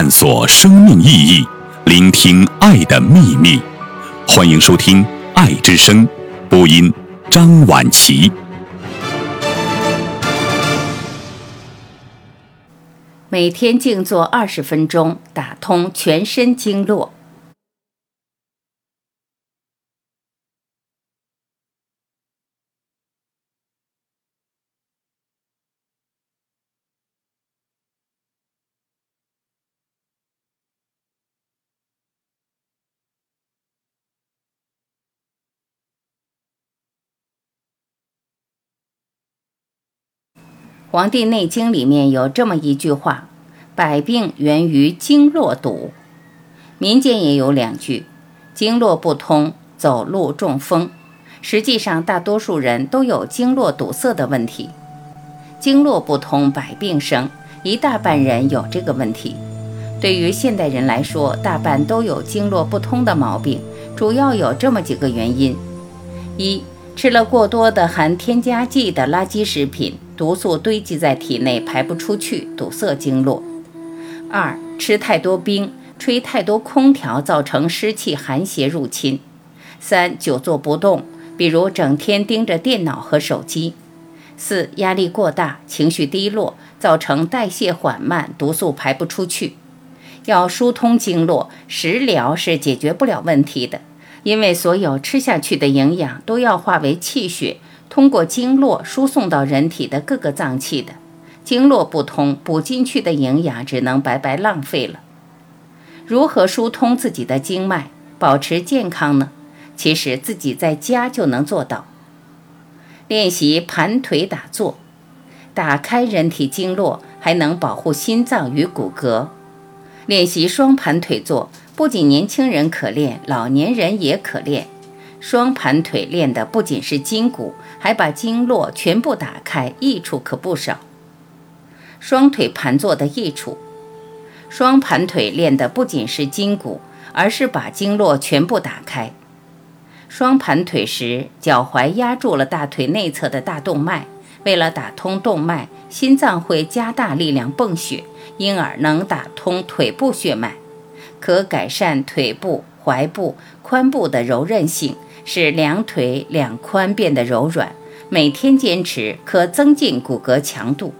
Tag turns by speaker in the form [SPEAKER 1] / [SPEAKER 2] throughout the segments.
[SPEAKER 1] 探索生命意义，聆听爱的秘密。欢迎收听《爱之声》，播音张婉琪。
[SPEAKER 2] 每天静坐二十分钟，打通全身经络。《黄帝内经》里面有这么一句话：“百病源于经络堵。”民间也有两句：“经络不通，走路中风。”实际上，大多数人都有经络堵塞的问题。经络不通，百病生，一大半人有这个问题。对于现代人来说，大半都有经络不通的毛病，主要有这么几个原因：一、吃了过多的含添加剂的垃圾食品。毒素堆积在体内排不出去，堵塞经络。二、吃太多冰，吹太多空调，造成湿气寒邪入侵。三、久坐不动，比如整天盯着电脑和手机。四、压力过大，情绪低落，造成代谢缓慢，毒素排不出去。要疏通经络，食疗是解决不了问题的，因为所有吃下去的营养都要化为气血。通过经络输送到人体的各个脏器的，经络不通，补进去的营养只能白白浪费了。如何疏通自己的经脉，保持健康呢？其实自己在家就能做到。练习盘腿打坐，打开人体经络，还能保护心脏与骨骼。练习双盘腿坐，不仅年轻人可练，老年人也可练。双盘腿练的不仅是筋骨，还把经络全部打开，益处可不少。双腿盘坐的益处，双盘腿练的不仅是筋骨，而是把经络全部打开。双盘腿时，脚踝压住了大腿内侧的大动脉，为了打通动脉，心脏会加大力量泵血，因而能打通腿部血脉，可改善腿部、踝部、髋部的柔韧性。使两腿两髋变得柔软，每天坚持可增进骨骼强度，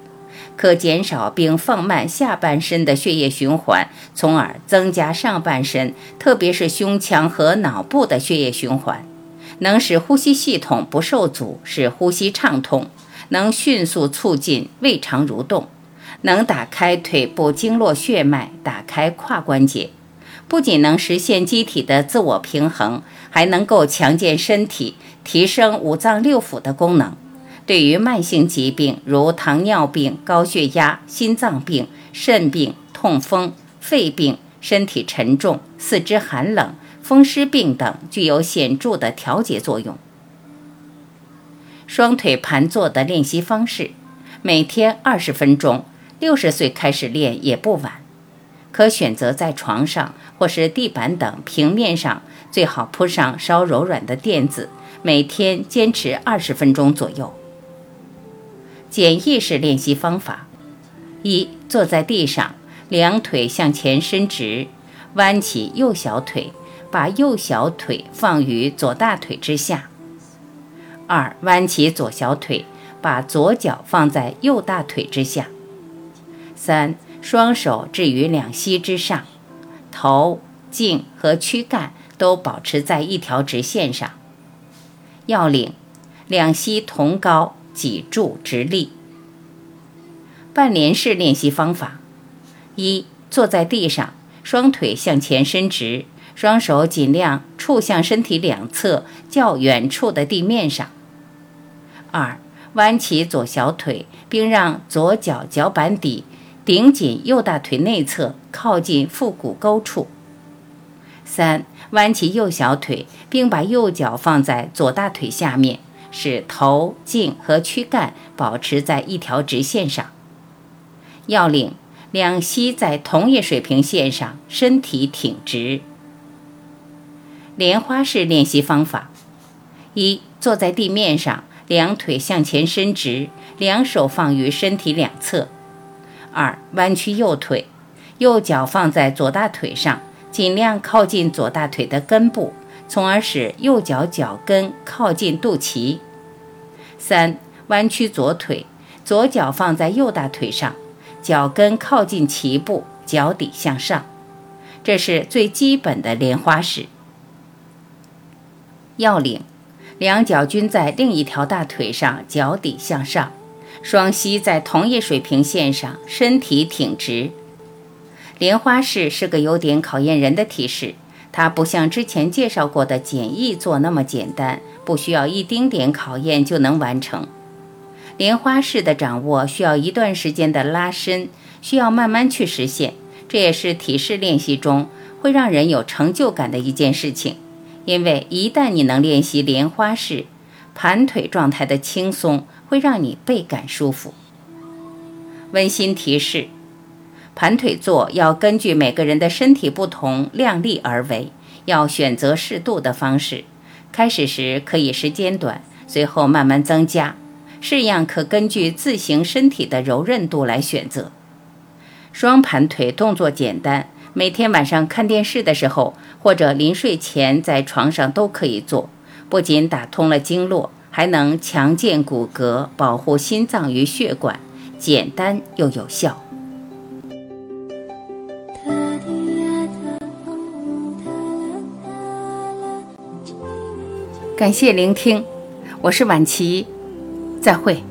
[SPEAKER 2] 可减少并放慢下半身的血液循环，从而增加上半身，特别是胸腔和脑部的血液循环，能使呼吸系统不受阻，使呼吸畅通，能迅速促进胃肠蠕动，能打开腿部经络血脉，打开胯关节。不仅能实现机体的自我平衡，还能够强健身体，提升五脏六腑的功能。对于慢性疾病如糖尿病、高血压、心脏病、肾病、痛风、肺病、身体沉重、四肢寒冷、风湿病等，具有显著的调节作用。双腿盘坐的练习方式，每天二十分钟，六十岁开始练也不晚。可选择在床上或是地板等平面上，最好铺上稍柔软的垫子，每天坚持二十分钟左右。简易式练习方法：一、坐在地上，两腿向前伸直，弯起右小腿，把右小腿放于左大腿之下；二、弯起左小腿，把左脚放在右大腿之下；三。双手置于两膝之上，头、颈和躯干都保持在一条直线上。要领：两膝同高，脊柱直立。半连式练习方法：一、坐在地上，双腿向前伸直，双手尽量触向身体两侧较远处的地面上。二、弯起左小腿，并让左脚脚板底。顶紧右大腿内侧，靠近腹股沟处。三，弯起右小腿，并把右脚放在左大腿下面，使头、颈和躯干保持在一条直线上。要领：两膝在同一水平线上，身体挺直。莲花式练习方法：一，坐在地面上，两腿向前伸直，两手放于身体两侧。二，弯曲右腿，右脚放在左大腿上，尽量靠近左大腿的根部，从而使右脚脚跟靠近肚脐。三、弯曲左腿，左脚放在右大腿上，脚跟靠近脐部，脚底向上。这是最基本的莲花式。要领：两脚均在另一条大腿上，脚底向上，双膝在同一水平线上，身体挺直。莲花式是个有点考验人的体式，它不像之前介绍过的简易做那么简单，不需要一丁点考验就能完成。莲花式的掌握需要一段时间的拉伸，需要慢慢去实现。这也是体式练习中会让人有成就感的一件事情。因为一旦你能练习莲花式，盘腿状态的轻松会让你倍感舒服。温馨提示：盘腿坐要根据每个人的身体不同量力而为，要选择适度的方式。开始时可以时间短，随后慢慢增加。式样可根据自行身体的柔韧度来选择。双盘腿动作简单。每天晚上看电视的时候，或者临睡前在床上都可以做，不仅打通了经络，还能强健骨骼，保护心脏与血管，简单又有效。感谢聆听，我是婉琪，再会。